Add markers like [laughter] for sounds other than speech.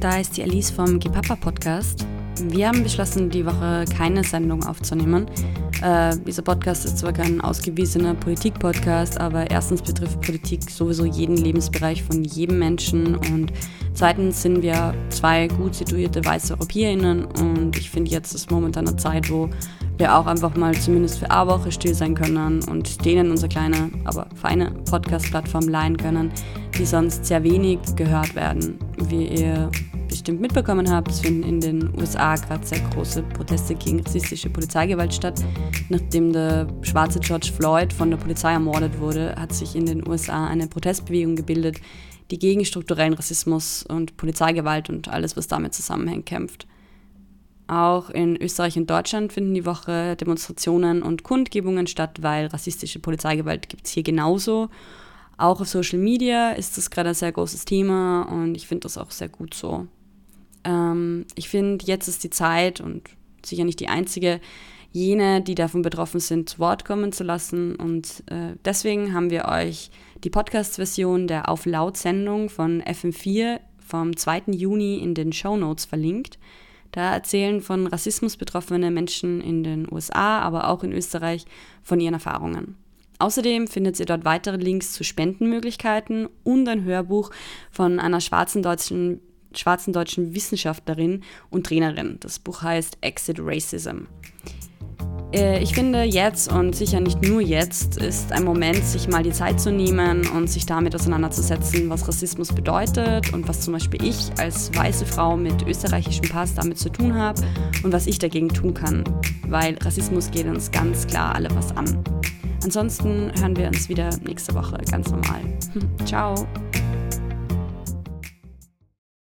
da ist die Alice vom Gepapa Podcast. Wir haben beschlossen, die Woche keine Sendung aufzunehmen. Äh, dieser Podcast ist zwar kein ausgewiesener Politik-Podcast, aber erstens betrifft Politik sowieso jeden Lebensbereich von jedem Menschen und zweitens sind wir zwei gut situierte weiße EuropäerInnen und ich finde jetzt ist momentan eine Zeit, wo wir auch einfach mal zumindest für eine Woche still sein können und denen unsere kleine, aber feine Podcast-Plattform leihen können, die sonst sehr wenig gehört werden. Wie ihr bestimmt mitbekommen habt, finden in den USA gerade sehr große Proteste gegen rassistische Polizeigewalt statt. Nachdem der schwarze George Floyd von der Polizei ermordet wurde, hat sich in den USA eine Protestbewegung gebildet, die gegen strukturellen Rassismus und Polizeigewalt und alles, was damit zusammenhängt, kämpft. Auch in Österreich und Deutschland finden die Woche Demonstrationen und Kundgebungen statt, weil rassistische Polizeigewalt gibt es hier genauso. Auch auf Social Media ist das gerade ein sehr großes Thema und ich finde das auch sehr gut so. Ähm, ich finde, jetzt ist die Zeit und sicher nicht die einzige, jene, die davon betroffen sind, zu Wort kommen zu lassen. Und äh, deswegen haben wir euch die Podcast-Version der Auf Laut-Sendung von FM4 vom 2. Juni in den Show Notes verlinkt. Da erzählen von Rassismus betroffene Menschen in den USA, aber auch in Österreich von ihren Erfahrungen. Außerdem findet ihr dort weitere Links zu Spendenmöglichkeiten und ein Hörbuch von einer schwarzen deutschen, schwarzen deutschen Wissenschaftlerin und Trainerin. Das Buch heißt Exit Racism. Äh, ich finde, jetzt und sicher nicht nur jetzt ist ein Moment, sich mal die Zeit zu nehmen und sich damit auseinanderzusetzen, was Rassismus bedeutet und was zum Beispiel ich als weiße Frau mit österreichischem Pass damit zu tun habe und was ich dagegen tun kann, weil Rassismus geht uns ganz klar alle was an. Ansonsten hören wir uns wieder nächste Woche ganz normal. [laughs] Ciao.